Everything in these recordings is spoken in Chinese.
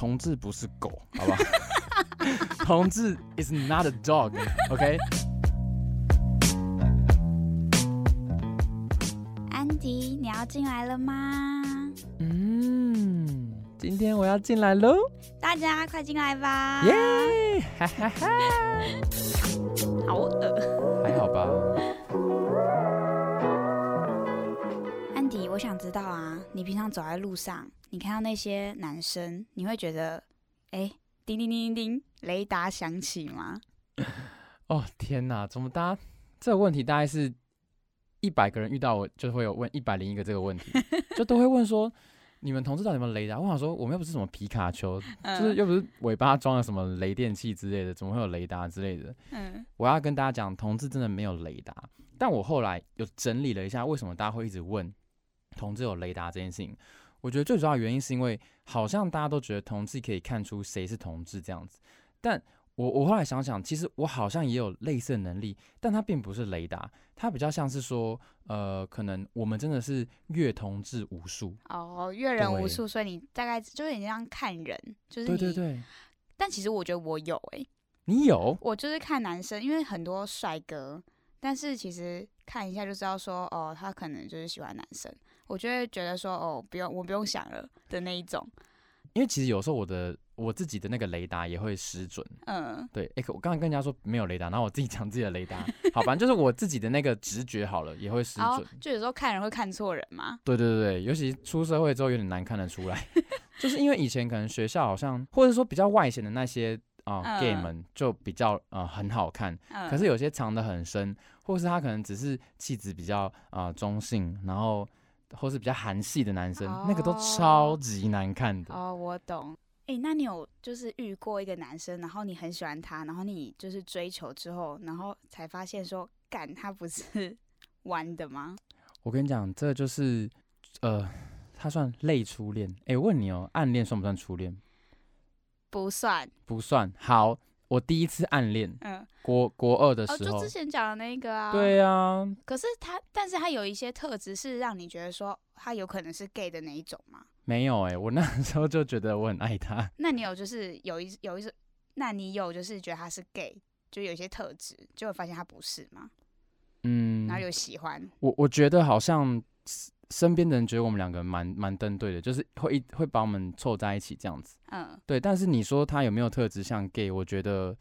同志不是狗，好不好？同志 is not a dog，OK？、Okay? 安迪，你要进来了吗？嗯，今天我要进来喽！大家快进来吧！耶！哈哈哈！好饿，想知道啊，你平常走在路上，你看到那些男生，你会觉得，哎，叮叮叮叮叮，雷达响起吗？哦天哪，怎么大家这个问题大概是一百个人遇到我就会有问一百零一个这个问题，就都会问说，你们同志到底有没有雷达？我想说，我们又不是什么皮卡丘，嗯、就是又不是尾巴装了什么雷电器之类的，怎么会有雷达之类的？嗯，我要跟大家讲，同志真的没有雷达。但我后来有整理了一下，为什么大家会一直问同志有雷达这件事情？我觉得最主要的原因是因为好像大家都觉得同志可以看出谁是同志这样子，但我我后来想想，其实我好像也有类似的能力，但它并不是雷达，它比较像是说，呃，可能我们真的是阅同志无数哦，阅人无数，所以你大概就是你这样看人，就是对对对。但其实我觉得我有诶、欸，你有？我就是看男生，因为很多帅哥，但是其实看一下就知道说，哦，他可能就是喜欢男生。我就会觉得说，哦，不用，我不用想了的那一种。因为其实有时候我的我自己的那个雷达也会失准。嗯，对。哎、欸，我刚刚跟人家说没有雷达，然后我自己讲自己的雷达，好，反正就是我自己的那个直觉好了，也会失准。就有时候看人会看错人嘛。对对对对，尤其出社会之后有点难看得出来，就是因为以前可能学校好像，或者说比较外显的那些啊、gay 们就比较啊、呃、很好看，嗯、可是有些藏得很深，或是他可能只是气质比较啊、呃、中性，然后。或是比较韩系的男生，oh, 那个都超级难看的。哦，oh, 我懂。哎、欸，那你有就是遇过一个男生，然后你很喜欢他，然后你就是追求之后，然后才发现说，干他不是 弯的吗？我跟你讲，这就是呃，他算类初恋。哎、欸，问你哦，暗恋算不算初恋？不算，不算。好。我第一次暗恋，嗯，国国二的时候，哦，就之前讲的那个啊，对啊。可是他，但是他有一些特质是让你觉得说他有可能是 gay 的那一种吗？没有哎、欸，我那时候就觉得我很爱他。那你有就是有一有一次，那你有就是觉得他是 gay，就有一些特质，就会发现他不是吗？嗯，然后有喜欢。我我觉得好像。身边的人觉得我们两个蛮蛮登对的，就是会一会把我们凑在一起这样子。嗯，对。但是你说他有没有特质像 gay？我觉得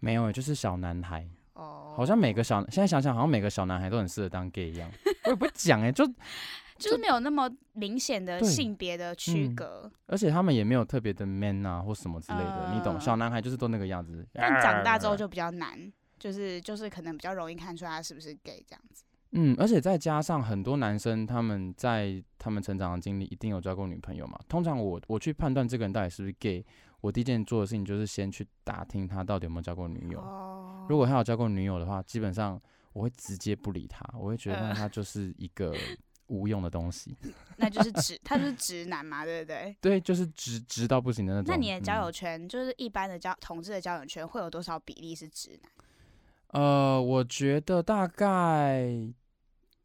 没有，就是小男孩。哦，好像每个小现在想想，好像每个小男孩都很适合当 gay 一样。我也不会讲哎，就 就是没有那么明显的性别的区隔，嗯，而且他们也没有特别的 man 啊或什么之类的，嗯，你懂？小男孩就是都那个样子。但长大之后 就比较难，就是就是可能比较容易看出来他是不是 gay 这样子。嗯，而且再加上很多男生，他们在他们成长的经历一定有交过女朋友嘛。通常我我去判断这个人到底是不是 gay，我第一件做的事情就是先去打听他到底有没有交过女友。哦。如果他有交过女友的话，基本上我会直接不理他，我会觉得那他就是一个 无用的东西。呃、那就是直，他就是直男嘛，对不对？对，就是直直到不行的那种。那你的交友圈，嗯、就是一般的交同志的交友圈，会有多少比例是直男？呃，我觉得大概。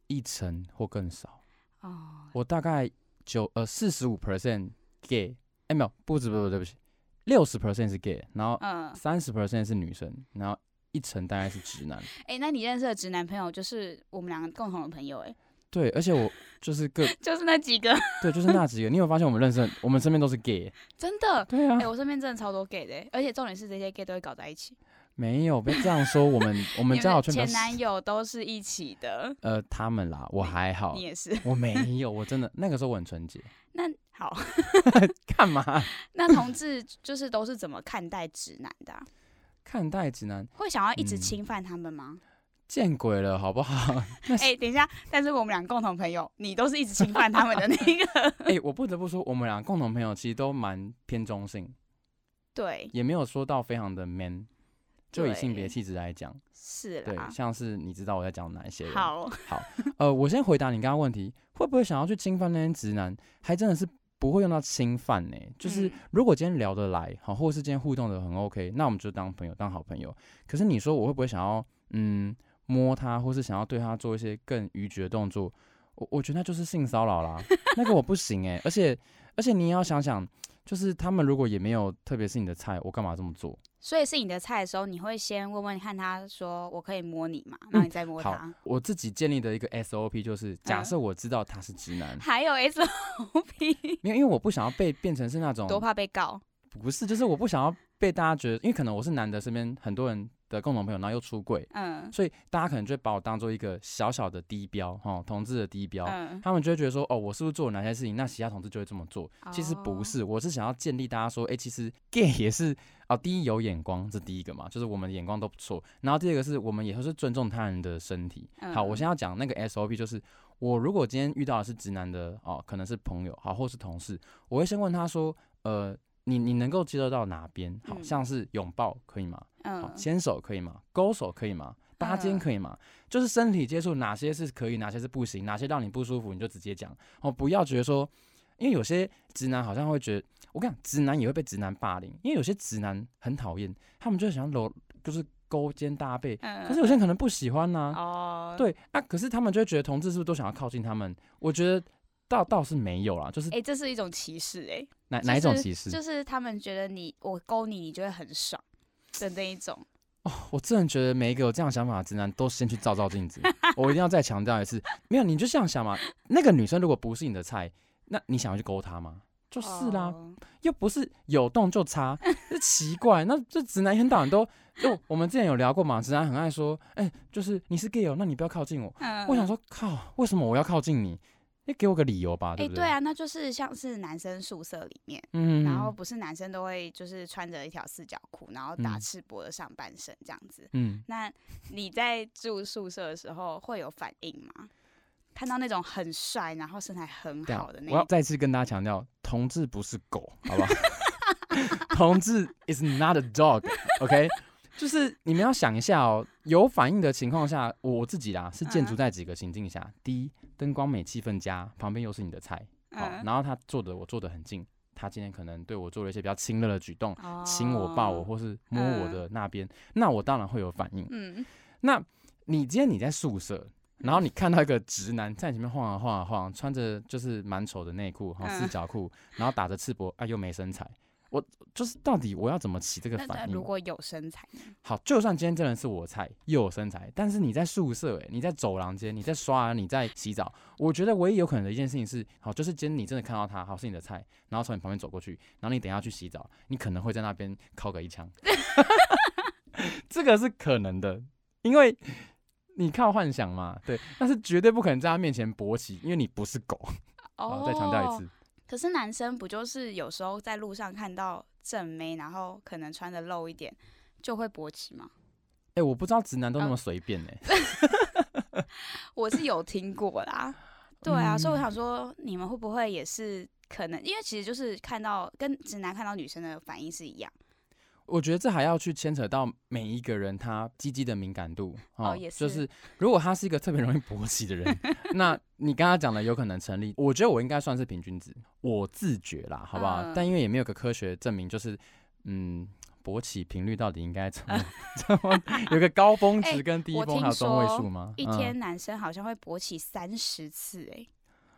一成或更少哦，我大概九呃四十五 percent gay，哎没有，不止不止，对不起，六十 percent 是 gay，然后嗯三十 percent 是女生，然后一成大概是直男。哎，那你认识的直男朋友就是我们两个共同的朋友哎？对，而且我就是个 就是那几个，对，就是那几个。你有发现我们认识，我们身边都是 gay，真的？对啊，哎，我身边真的超多 gay 的，而且重点是这些 gay 都会搞在一起。没有，别这样说。我们我们交友圈前男友都是一起的。呃，他们啦，我还好。你也是。我没有，我真的那个时候我很纯洁。那好，干嘛？那同志就是都是怎么看待直男的啊？看待直男会想要一直侵犯他们吗？嗯，见鬼了，好不好？哎、欸，等一下，但是我们俩共同朋友，你都是一直侵犯他们的那个。哎、欸，我不得不说，我们俩共同朋友其实都蛮偏中性。对，也没有说到非常的 man。就以性别气质来讲，是啦，对，像是你知道我在讲哪一些人？好，好，呃，我先回答你刚刚问题，会不会想要去侵犯那些直男？还真的是不会用到侵犯呢、欸。就是如果今天聊得来，好，或者是今天互动的很 OK，那我们就当朋友，当好朋友。可是你说我会不会想要，嗯，摸他，或是想要对他做一些更逾矩的动作？我我觉得那就是性骚扰啦，那个我不行哎、欸。而且而且你也要想想，就是他们如果也没有特别是你的菜，我干嘛这么做？所以是你的菜的时候，你会先问问看他说，我可以摸你吗？然后你再摸他。嗯、我自己建立的一个 SOP 就是，假设我知道他是直男，嗯、还有 SOP，没有，因为我不想要被变成是那种多怕被告，不是，就是我不想要被大家觉得，因为可能我是男的，身边很多人。的共同朋友，然后又出柜，嗯，所以大家可能就会把我当做一个小小的低标，哈，同志的低标，嗯，他们就会觉得说，哦，我是不是做了哪些事情，那其他同志就会这么做？哦，其实不是，我是想要建立大家说，哎，其实 gay 也是啊，第一有眼光，这第一个嘛，就是我们的眼光都不错，然后第二个是我们也都是尊重他人的身体。嗯，好，我先要讲那个 SOP，就是我如果今天遇到的是直男的，哦，可能是朋友，好，或是同事，我会先问他说，呃。你你能够接受到哪边？好像是拥抱可以吗？嗯，好，牵手可以吗？勾手可以吗？搭肩可以吗？嗯、就是身体接触哪些是可以，哪些是不行，哪些让你不舒服，你就直接讲哦，不要觉得说，因为有些直男好像会觉得，我跟你讲，直男也会被直男霸凌，因为有些直男很讨厌，他们就想搂，就是勾肩搭背，嗯，可是有些人可能不喜欢呢、啊，哦，对啊，可是他们就会觉得同志是不是都想要靠近他们？我觉得。倒倒是没有啦，就是哎、欸，这是一种歧视哎、欸，哪、就是、哪一种歧视？就是他们觉得你我勾你，你就会很爽的那一种。哦，我真的觉得每一个有这样想法的直男都先去照照镜子。我一定要再强调一次，没有你就这样想嘛。那个女生如果不是你的菜，那你想要去勾她吗？就是啦，oh. 又不是有洞就插，这奇怪。那这直男一天到晚都就我们之前有聊过嘛，直男很爱说，哎、欸，就是你是 gay 哦，那你不要靠近我。嗯、我想说，靠，为什么我要靠近你？你给我个理由吧，对不对？哎、欸，对啊，那就是像是男生宿舍里面，嗯，然后不是男生都会就是穿着一条四角裤，然后打赤膊的上半身这样子，嗯，那你在住宿舍的时候会有反应吗？看到那种很帅，然后身材很好的那种，我要再次跟大家强调，同志不是狗，好不好？同志 is not a dog，OK？、Okay? 就是你们要想一下哦，有反应的情况下，我自己啦是建筑在几个情境下，嗯、第一。灯光美，气氛佳，旁边又是你的菜，好，嗯、然后他坐的我坐的很近，他今天可能对我做了一些比较亲热的举动，亲、哦、我、抱我，或是摸我的那边，嗯、那我当然会有反应。嗯，那你今天你在宿舍，然后你看到一个直男在前面晃啊晃啊晃，穿着就是蛮丑的内裤，哈，四角裤，然后打着赤膊，啊，又没身材。我就是到底我要怎么起这个反应？如果有身材？好，就算今天真的是我菜，又有身材，但是你在宿舍、欸，你在走廊间，你在刷牙，你在洗澡，我觉得唯一有可能的一件事情是，好，就是今天你真的看到他，好是你的菜，然后从你旁边走过去，然后你等一下去洗澡，你可能会在那边敲个一枪，这个是可能的，因为你靠幻想嘛，对，但是绝对不可能在他面前勃起，因为你不是狗。好，再强调一次。可是男生不就是有时候在路上看到正妹，然后可能穿的露一点，就会勃起吗？哎、欸，我不知道直男都那么随便呢、欸。我是有听过啦，对啊，嗯、所以我想说，你们会不会也是可能？因为其实就是看到跟直男看到女生的反应是一样。我觉得这还要去牵扯到每一个人他鸡鸡的敏感度哦，也是。就是如果他是一个特别容易勃起的人，那你刚刚讲的有可能成立。我觉得我应该算是平均值，我自觉啦，好不好？嗯、但因为也没有个科学证明，就是嗯，勃起频率到底应该怎么 怎么有个高峰值跟低峰还有中位数吗？一天男生好像会勃起三十次、欸，哎、嗯，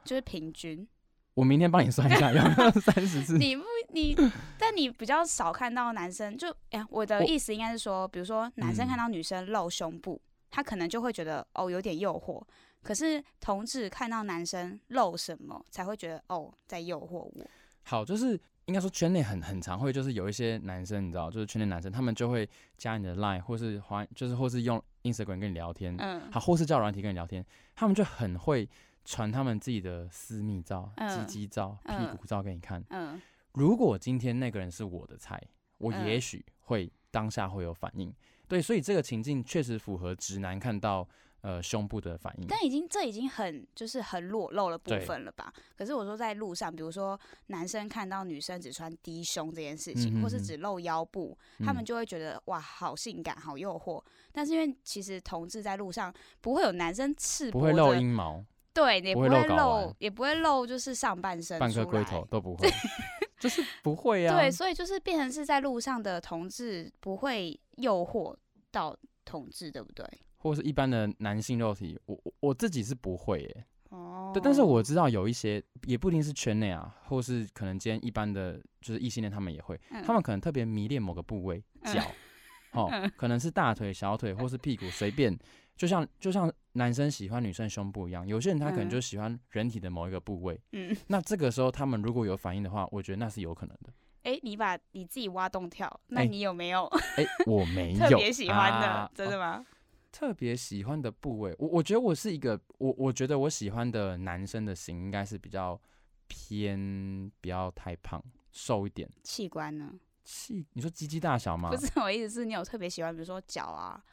就是平均。我明天帮你算一下，有没有三十次？你不你，但你比较少看到男生就哎、欸，我的意思应该是说，比如说男生看到女生露胸部，嗯、他可能就会觉得哦有点诱惑。可是同志看到男生露什么，才会觉得哦在诱惑我。好，就是应该说圈内很很常会就是有一些男生，你知道，就是圈内男生他们就会加你的 line，或是还就是或是用 Instagram 跟你聊天，嗯，好，或是叫软体跟你聊天，他们就很会。传他们自己的私密照、鸡鸡、嗯、照、屁股照给你看。嗯嗯、如果今天那个人是我的菜，我也许会当下会有反应。嗯、对，所以这个情境确实符合直男看到呃胸部的反应。但已经这已经很就是很裸露的部分了吧？可是我说在路上，比如说男生看到女生只穿低胸这件事情，或是只露腰部，他们就会觉得哇，好性感，好诱惑。但是因为其实同志在路上不会有男生赤，不会露阴毛。对，也不会露，也不会露，就是上半身，半个龟头都不会，就是不会啊。对，所以就是变成是在路上的同志不会诱惑到同志，对不对？或者是一般的男性肉体，我我自己是不会耶。哦，对，但是我知道有一些也不一定是圈内啊，或是可能今天一般的就是异性恋，他们也会，嗯、他们可能特别迷恋某个部位，脚，哦，嗯、可能是大腿、小腿或是屁股，随便，就像就像男生喜欢女生胸部一样，有些人他可能就喜欢人体的某一个部位，嗯，那这个时候他们如果有反应的话，我觉得那是有可能的。哎、欸，你把你自己挖洞跳，那你有没有？哎、欸欸，我没有 特别喜欢的，啊、真的吗？哦特别喜欢的部位，我我觉得我是一个，我我觉得我喜欢的男生的型应该是比较偏，不要太胖，瘦一点。器官呢？器，你说鸡鸡大小吗？不是，我意思是你有特别喜欢，比如说脚啊，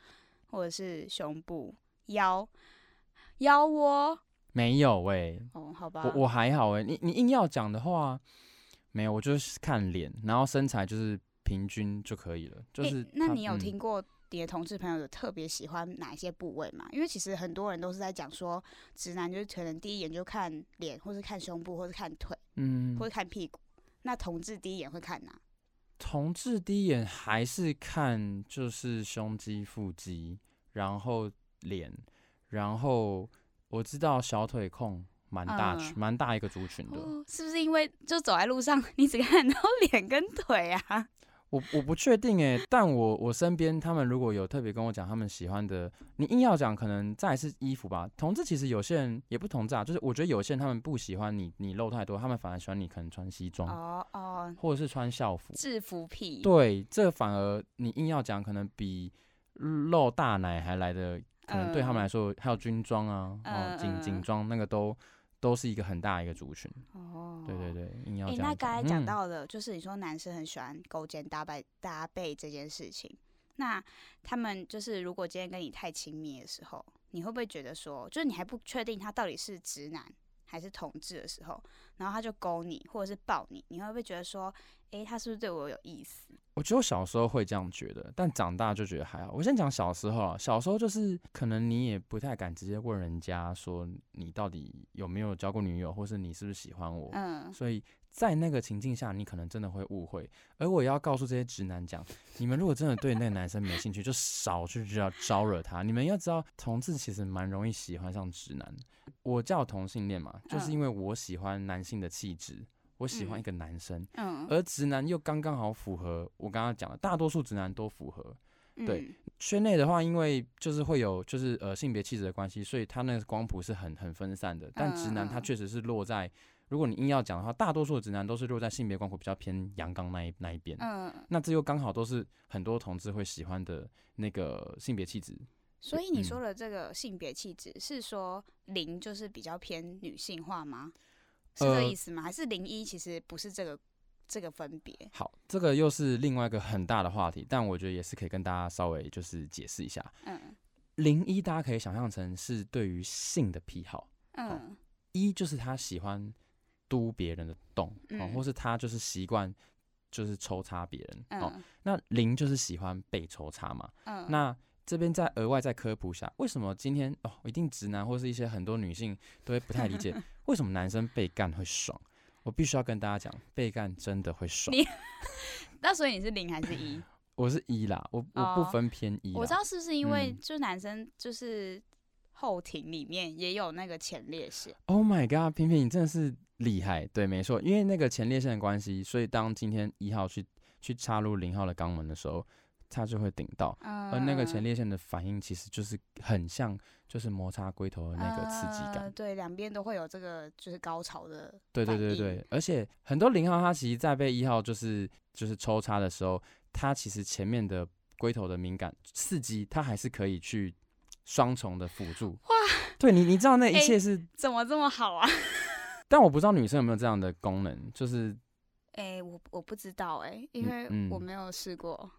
或者是胸部、腰、腰窝。没有喂、欸。哦，好吧。我我还好哎、欸，你你硬要讲的话，没有，我就是看脸，然后身材就是平均就可以了。就是、欸，那你有听过？你的同志朋友有特别喜欢哪一些部位吗？因为其实很多人都是在讲说，直男就是可能第一眼就看脸，或是看胸部，或是看腿，嗯，或是看屁股。那同志第一眼会看哪？同志第一眼还是看就是胸肌、腹肌，然后脸，然后我知道小腿控蛮大群，蛮、嗯、大一个族群的、哦。是不是因为就走在路上，你只看到 脸跟腿啊？我我不确定诶，但我我身边他们如果有特别跟我讲他们喜欢的，你硬要讲，可能再是衣服吧。同志其实有些人也不同志啊，就是我觉得有些人他们不喜欢你你露太多，他们反而喜欢你可能穿西装哦哦，或者是穿校服制服癖。对，这反而你硬要讲，可能比露大奶还来的，可能对他们来说、嗯、还有军装啊，哦警警装那个都。都是一个很大一个族群哦，对对对，硬要讲。那刚才讲到的，就是你说男生很喜欢勾肩搭背搭背这件事情，那他们就是如果今天跟你太亲密的时候，你会不会觉得说，就是你还不确定他到底是直男还是同志的时候，然后他就勾你或者是抱你，你会不会觉得说，哎、欸，他是不是对我有意思？我觉得我小时候会这样觉得，但长大就觉得还好。我先讲小时候啊，小时候就是可能你也不太敢直接问人家说你到底有没有交过女友，或是你是不是喜欢我。嗯。所以在那个情境下，你可能真的会误会。而我也要告诉这些直男讲，你们如果真的对那个男生没兴趣，就少去招招惹他。你们要知道，同志其实蛮容易喜欢上直男。我叫同性恋嘛，就是因为我喜欢男性的气质。我喜欢一个男生，嗯，而直男又刚刚好符合我刚刚讲的，大多数直男都符合。对，圈内的话，因为就是会有就是呃性别气质的关系，所以他那个光谱是很很分散的。但直男他确实是落在，如果你硬要讲的话，大多数的直男都是落在性别光谱比较偏阳刚那一那一边。嗯，那这又刚好都是很多同志会喜欢的那个性别气质。所以你说的这个性别气质是说零就是比较偏女性化吗？是这意思吗？呃、还是零一其实不是这个这个分别？好，这个又是另外一个很大的话题，但我觉得也是可以跟大家稍微就是解释一下。嗯，零一大家可以想象成是对于性的癖好。嗯，一就是他喜欢嘟别人的洞，哦、嗯，或是他就是习惯就是抽插别人。哦、嗯，那零就是喜欢被抽插嘛。嗯，那。这边再额外再科普一下，为什么今天哦，一定直男或是一些很多女性都会不太理解，为什么男生被干会爽？我必须要跟大家讲，被干真的会爽。你 那所以你是零还是一？我是一啦，我我不分偏一。我知道是不是因为就男生就是后庭里面也有那个前列腺？Oh my god，偏偏你真的是厉害。对，没错，因为那个前列腺的关系，所以当今天一号去去插入零号的肛门的时候。它就会顶到，而那个前列腺的反应其实就是很像，就是摩擦龟头的那个刺激感。呃、对，两边都会有这个就是高潮的。对对对对，而且很多零号它其实在被一号就是就是抽插的时候，它其实前面的龟头的敏感刺激，它还是可以去双重的辅助。哇，对你你知道那一切是、欸、怎么这么好啊？但我不知道女生有没有这样的功能，就是，哎、欸，我我不知道哎、欸，因为我没有试过。嗯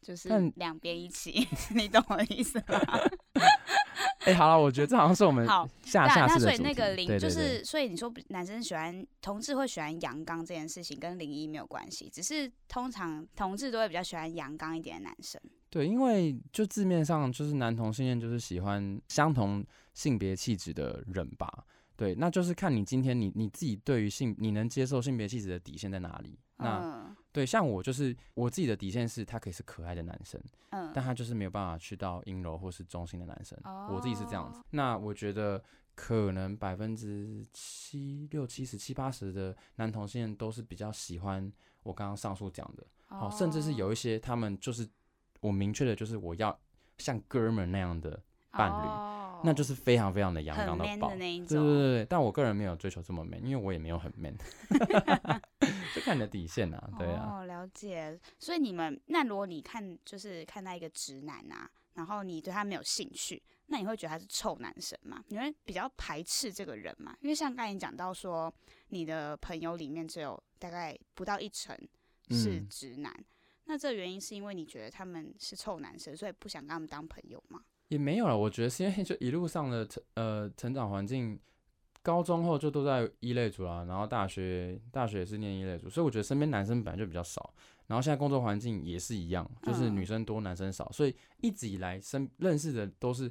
就是两边一起，你懂我的意思吗？哎、欸，好了，我觉得这好像是我们下下次的主题。那所以那个零对对对就是，所以你说男生喜欢同志会喜欢阳刚这件事情，跟零一没有关系，只是通常同志都会比较喜欢阳刚一点的男生。对，因为就字面上就是男同性恋就是喜欢相同性别气质的人吧。对，那就是看你今天你你自己对于性你能接受性别气质的底线在哪里。那、嗯、对，像我就是我自己的底线是，他可以是可爱的男生，嗯，但他就是没有办法去到阴柔或是中性的男生，哦、我自己是这样子。那我觉得可能百分之七六七十七八十的男同性恋都是比较喜欢我刚刚上述讲的，好、哦，甚至是有一些他们就是我明确的就是我要像哥们那样的伴侣。哦那就是非常非常的阳刚的爆，对对对，但我个人没有追求这么 man，因为我也没有很 man，就看你的底线啊，对啊。哦，了解。所以你们那如果你看就是看到一个直男啊，然后你对他没有兴趣，那你会觉得他是臭男生吗？你会比较排斥这个人吗？因为像刚才你讲到说，你的朋友里面只有大概不到一成是直男，嗯、那这个原因是因为你觉得他们是臭男生，所以不想跟他们当朋友吗？也没有了，我觉得是因为就一路上的成呃成长环境，高中后就都在一类组啦，然后大学大学也是念一类组，所以我觉得身边男生本来就比较少，然后现在工作环境也是一样，就是女生多男生少，所以一直以来身认识的都是。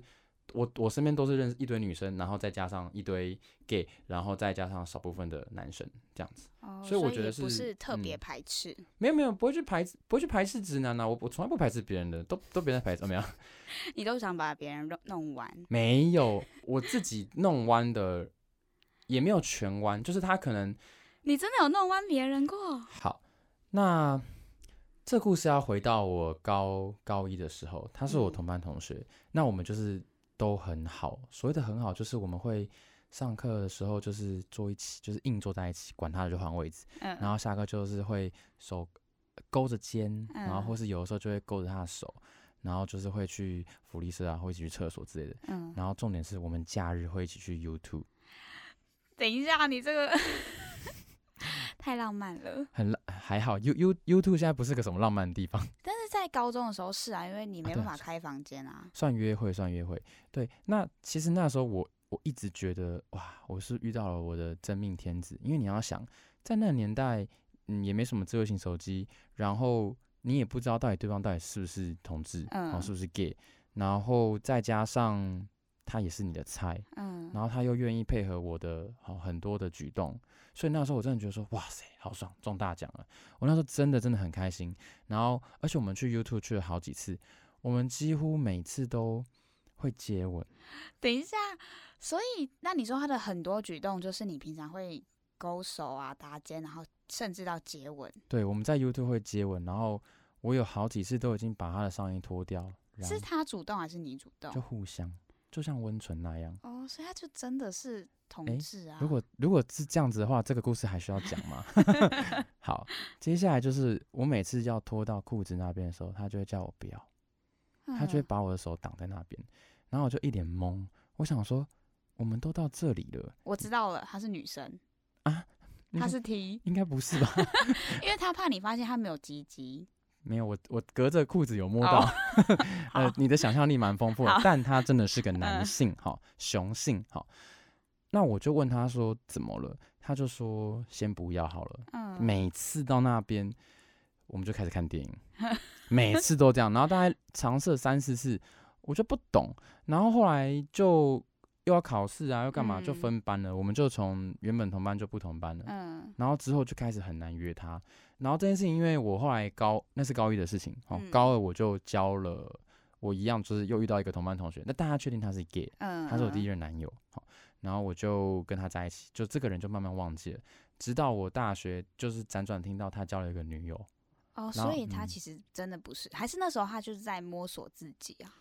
我我身边都是认识一堆女生，然后再加上一堆 gay，然后再加上少部分的男生这样子，哦、所以我觉得是不是特别排斥、嗯？没有没有，不会去排不会去排斥直男呐、啊，我我从来不排斥别人的，都都别人排斥，怎么样？你都想把别人弄弄弯？没有，我自己弄弯的也没有全弯，就是他可能 你真的有弄弯别人过？好，那这故事要回到我高高一的时候，他是我同班同学，嗯、那我们就是。都很好，所谓的很好，就是我们会上课的时候就是坐一起，就是硬坐在一起，管他的就换位置。嗯，然后下课就是会手勾着肩，嗯，然后或是有的时候就会勾着他的手，然后就是会去福利社啊，会一起去厕所之类的。嗯，然后重点是我们假日会一起去 YouTube。等一下，你这个 太浪漫了。很浪，还好。You You YouTube 现在不是个什么浪漫的地方。在高中的时候是啊，因为你没办法开房间啊，啊。算约会，算约会。对，那其实那时候我我一直觉得哇，我是遇到了我的真命天子。因为你要想，在那个年代，嗯，也没什么智慧型手机，然后你也不知道到底对方到底是不是同志，嗯，然后是不是 gay，然后再加上他也是你的菜，嗯，然后他又愿意配合我的好很多的举动。所以那时候我真的觉得说，哇塞，好爽，中大奖了！我那时候真的真的很开心。然后，而且我们去 YouTube 去了好几次，我们几乎每次都会接吻。等一下，所以那你说他的很多举动，就是你平常会勾手啊、搭肩，然后甚至到接吻。对，我们在 YouTube 会接吻，然后我有好几次都已经把他的上衣脱掉。是他主动还是你主动？就互相，就像温存那样。哦，所以他就真的是。同志啊，如果如果是这样子的话，这个故事还需要讲吗？好，接下来就是我每次要脱到裤子那边的时候，他就会叫我不要，他就会把我的手挡在那边，然后我就一脸懵。我想说，我们都到这里了，我知道了，她是女生啊，她是 T，应该不是吧？因为他怕你发现他没有鸡鸡，没有，我我隔着裤子有摸到，呃，你的想象力蛮丰富的，但他真的是个男性，好，雄性，好。那我就问他说怎么了，他就说先不要好了。嗯，每次到那边，我们就开始看电影，每次都这样。然后大概尝试了三四次，我就不懂。然后后来就又要考试啊，又干嘛，就分班了。嗯，我们就从原本同班就不同班了。嗯，然后之后就开始很难约他。然后这件事情，因为我后来高那是高一的事情，哦，高二我就交了，我一样就是又遇到一个同班同学。那大家确定他是 gay，嗯，他是我第一任男友。好。然后我就跟他在一起，就这个人就慢慢忘记了，直到我大学就是辗转听到他交了一个女友。哦，所以他其实真的不是，嗯，还是那时候他就是在摸索自己啊。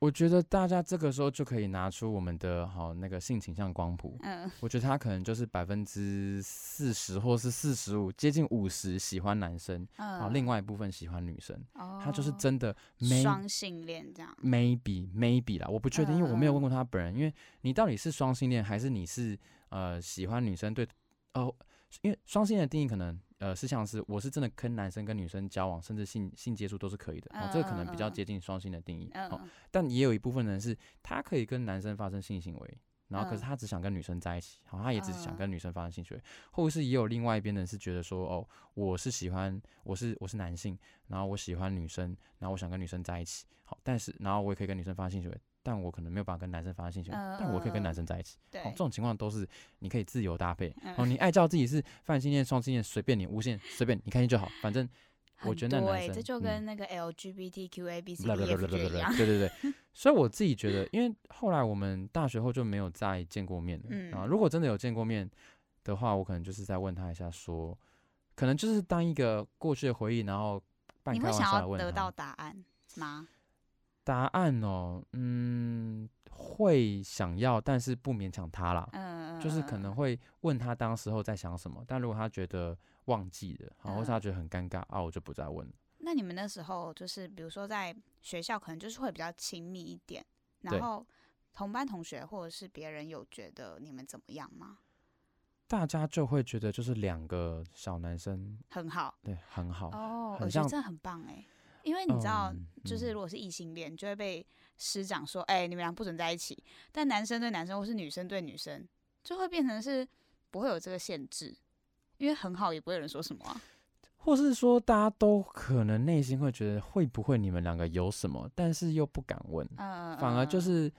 我觉得大家这个时候就可以拿出我们的好那个性倾向光谱。嗯，我觉得他可能就是百分之四十或是四十五，接近五十喜欢男生，嗯，好，另外一部分喜欢女生。哦，他就是真的双性恋这样。Maybe maybe 啦，我不确定，因为我没有问过他本人。因为你到底是双性恋还是你是呃喜欢女生？对，哦，因为双性恋的定义可能。呃，是像是我是真的跟男生跟女生交往，甚至性性接触都是可以的，哦，这个可能比较接近双性的定义，哦，但也有一部分人是他可以跟男生发生性行为，然后可是他只想跟女生在一起，好，他也只是想跟女生发生性行为，或者是也有另外一边人是觉得说，哦，我是喜欢我是我是男性，然后我喜欢女生，然后我想跟女生在一起，好，但是然后我也可以跟女生发生性行为。但我可能没有办法跟男生发生性行为，呃、但我可以跟男生在一起。对，哦，这种情况都是你可以自由搭配。呃、哦，你爱叫自己是泛性恋、双性恋，随便你，无限随便你开心就好，反正我觉得那男生，这就跟那个 LGBTQABC 一样。对对对，所以我自己觉得，因为后来我们大学后就没有再见过面了。嗯啊，如果真的有见过面的话，我可能就是再问他一下，说，可能就是当一个过去的回忆，然后半开玩笑的问他。你会想要得到答案吗？答案哦，嗯，会想要，但是不勉强他啦。嗯，就是可能会问他当时候在想什么，但如果他觉得忘记了，然后他觉得很尴尬啊，我就不再问了。那你们那时候就是，比如说在学校，可能就是会比较亲密一点，然后同班同学或者是别人有觉得你们怎么样吗？大家就会觉得就是两个小男生很好，对，很好哦，我觉得这很棒哎。因为你知道，就是如果是异性恋，就会被师长说：“哎，你们俩不准在一起。”但男生对男生，或是女生对女生，就会变成是不会有这个限制，因为很好，也不会有人说什么啊。或是说，大家都可能内心会觉得，会不会你们两个有什么，但是又不敢问，反而就是，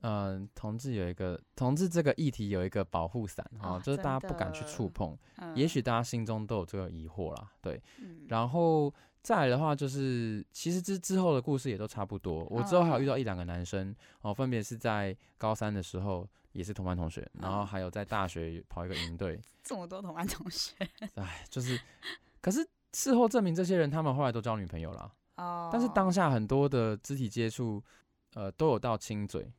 嗯，同志有一个同志这个议题有一个保护伞啊，就是大家不敢去触碰。也许大家心中都有这个疑惑啦，对，然后。再来的话，就是其实之之后的故事也都差不多。我之后还有遇到一两个男生哦，分别是在高三的时候也是同班同学，然后还有在大学跑一个营队。这么多同班同学，哎，就是，可是事后证明这些人他们后来都交女朋友了。哦。但是当下很多的肢体接触，呃，都有到亲嘴。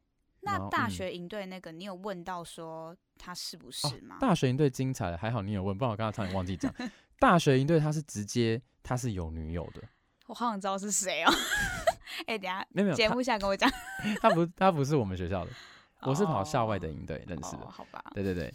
那大学营队那个，你有问到说他是不是吗？大学营队精彩了，还好你有问，不然我刚刚差点忘记讲。大学营队他是直接。他是有女友的，我好想知道是谁哦。哎、欸，等下没有节目下跟我讲，他不他不是我们学校的，我是跑校外的营队认识的。哦，好吧，对对对，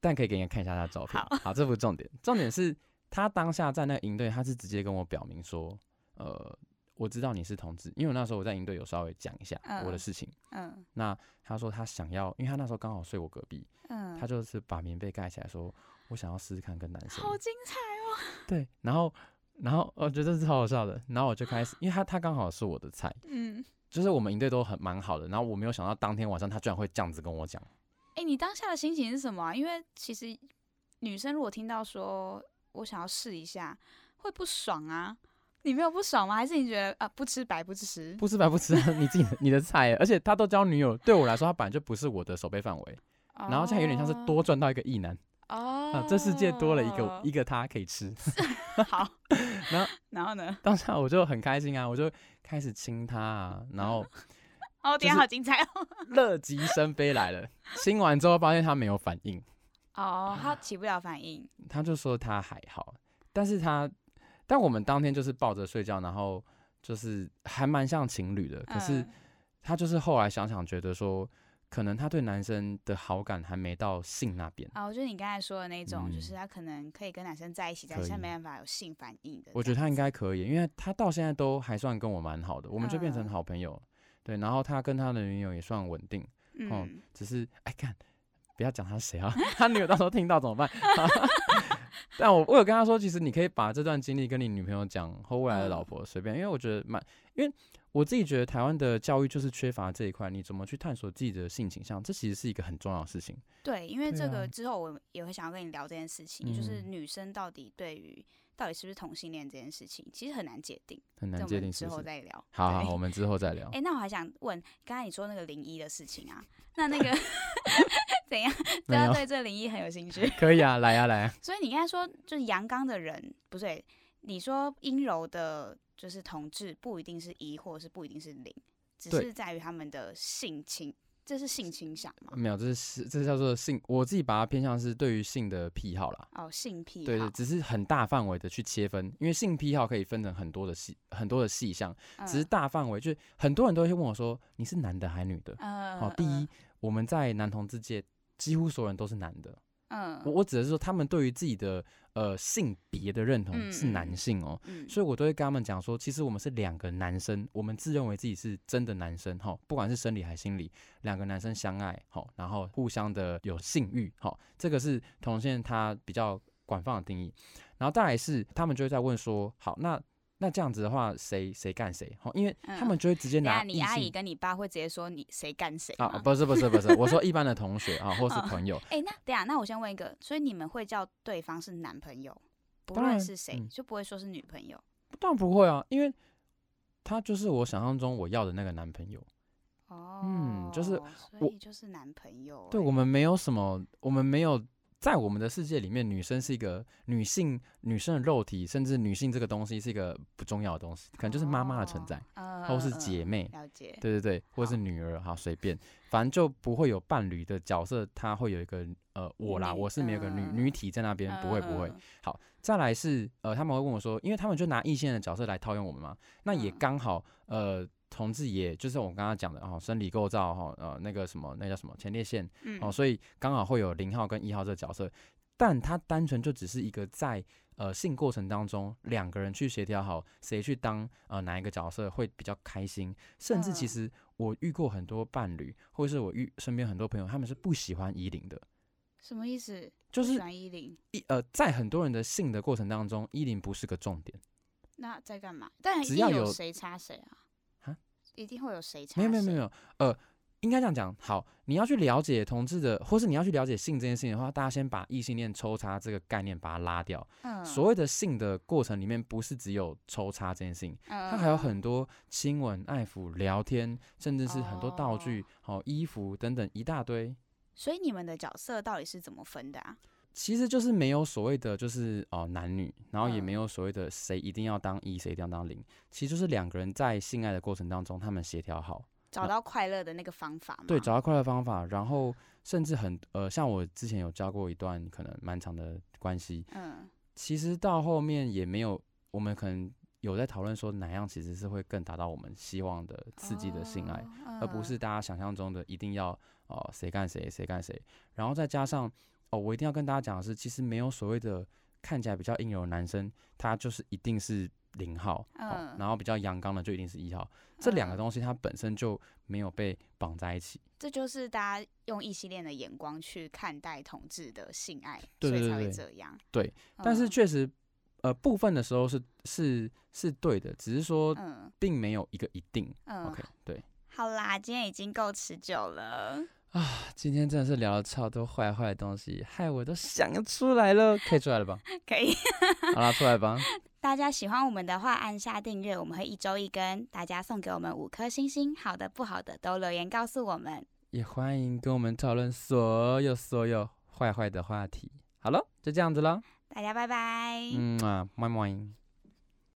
但可以给你看一下他的照片。好，好，这不是重点，重点是他当下在那个营队，他是直接跟我表明说，呃，我知道你是同志，因为那时候我在营队有稍微讲一下我的事情。嗯，嗯，那他说他想要，因为他那时候刚好睡我隔壁，嗯，他就是把棉被盖起来，说我想要试试看跟男生。好精彩哦。对，然后。然后我觉得这是超好笑的，然后我就开始，因为他他刚好是我的菜，嗯，就是我们营队都很蛮好的，然后我没有想到当天晚上他居然会这样子跟我讲。哎，你当下的心情是什么啊？因为其实女生如果听到说我想要试一下，会不爽啊？你没有不爽吗？还是你觉得啊不吃白不吃？不吃白不吃，你自己你的菜，而且他都交女友，对我来说他本来就不是我的守备范围，然后现在有点像是多赚到一个异男。哦、啊，这世界多了一个一个他可以吃，好，然后然后呢？当下我就很开心啊，我就开始亲他啊，然后哦，天，好精彩哦！乐极生悲来了，亲完之后发现他没有反应，哦，他起不了反应，他就说他还好，但是他但我们当天就是抱着睡觉，然后就是还蛮像情侣的，可是他就是后来想想觉得说。可能他对男生的好感还没到性那边啊，我觉得你刚才说的那种，就是他可能可以跟男生在一起，但是他没办法有性反应的。我觉得他应该可以，因为他到现在都还算跟我蛮好的，我们就变成好朋友。对，然后他跟他的女友也算稳定，嗯，只是哎，看，不要讲他谁啊，他女友到时候听到怎么办？但我我有跟他说，其实你可以把这段经历跟你女朋友讲，或未来的老婆随便，因为我觉得蛮，因为。我自己觉得台湾的教育就是缺乏这一块，你怎么去探索自己的性倾向，这其实是一个很重要的事情。对，因为这个之后我也会想要跟你聊这件事情，啊、就是女生到底对于到底是不是同性恋这件事情，其实很难界定，很难界定是是。之后再聊。好好，我们之后再聊。哎、欸，那我还想问，刚才你说那个零一的事情啊，那那个 怎样？大家对这个零一很有兴趣？可以啊，来啊，来啊。所以你刚才说，就是阳刚的人，不对，你说阴柔的。就是同志不一定是一，或者是不一定是零，只是在于他们的性倾，这是性倾向吗？没有，这是这是叫做性，我自己把它偏向是对于性的癖好啦。哦，性癖好。对对，只是很大范围的去切分，因为性癖好可以分成很多的细很多的细项，只是大范围，就是很多人都会问我说，你是男的还是女的？嗯，好，第一，我们在男同志界几乎所有人都是男的。嗯，我我指的是说，他们对于自己的呃性别的认同是男性哦，嗯。嗯、所以我都会跟他们讲说，其实我们是两个男生，我们自认为自己是真的男生哈，不管是生理还是心理，两个男生相爱好，然后互相的有性欲好，这个是同性恋他比较广泛的定义，然后再来是他们就会在问说，好那。那这样子的话，谁谁干谁？好，因为他们就会直接拿、嗯。你阿姨跟你爸会直接说你谁干谁啊？不是不是不是，我说一般的同学啊，或是朋友。哎、哦欸，那等下，那我先问一个，所以你们会叫对方是男朋友，不论是谁，嗯、就不会说是女朋友？当然不会啊，因为他就是我想象中我要的那个男朋友。哦，嗯，就是所以就是男朋友、欸。对，我们没有什么，我们没有。在我们的世界里面，女生是一个女性，女生的肉体，甚至女性这个东西是一个不重要的东西，可能就是妈妈的存在，哦、或是姐妹，了解，对对对，或是女儿，好随便，反正就不会有伴侣的角色，她会有一个呃我啦，我是没有个女、呃、女体在那边，不会不会。好，再来是呃他们会问我说，因为他们就拿异性的角色来套用我们嘛，那也刚好呃。同志也就是我刚刚讲的哦，生理构造哈，呃，那个什么，那叫什么前列腺，哦，所以刚好会有零号跟一号这个角色，但他单纯就只是一个在呃性过程当中两个人去协调好谁去当呃哪一个角色会比较开心，甚至其实我遇过很多伴侣，或者是我遇身边很多朋友，他们是不喜欢依零的，什么意思？就是一零一呃，在很多人的性的过程当中，依零不是个重点，那在干嘛？但只要有谁插谁啊？一定会有谁？没有没有没有，呃，应该这样讲。好，你要去了解同志的，或是你要去了解性这件事情的话，大家先把异性恋抽插这个概念把它拉掉。嗯。所谓的性的过程里面，不是只有抽插这件事情，嗯、它还有很多亲吻、爱抚、聊天，甚至是很多道具、好、哦、衣服等等一大堆。所以你们的角色到底是怎么分的啊？其实就是没有所谓的，就是哦男女，然后也没有所谓的谁一定要当一，谁一定要当零。其实就是两个人在性爱的过程当中，他们协调好，找到快乐的那个方法。对，找到快乐方法，然后甚至很呃，像我之前有交过一段可能蛮长的关系，嗯，其实到后面也没有，我们可能有在讨论说哪样其实是会更达到我们希望的刺激的性爱，哦嗯、而不是大家想象中的一定要哦谁干谁谁干谁，然后再加上。哦，我一定要跟大家讲的是，其实没有所谓的看起来比较阴柔的男生，他就是一定是零号，嗯哦、然后比较阳刚的就一定是一号，这两个东西它本身就没有被绑在一起。这就是大家用异性恋的眼光去看待同志的性爱，对对对对，所以才会这样。对，但是确实，呃，部分的时候是是是对的，只是说，并没有一个一定。嗯，OK，对。好啦，今天已经够持久了。啊，今天真的是聊了超多坏坏的东西，害我都想要出来了，可以出来了吧？可以，好啦，出来吧。大家喜欢我们的话，按下订阅，我们会一周一更。大家送给我们五颗星星，好的不好的都留言告诉我们。也欢迎跟我们讨论所有所有坏坏的话题。好了，就这样子了，大家拜拜。嗯啊，么么。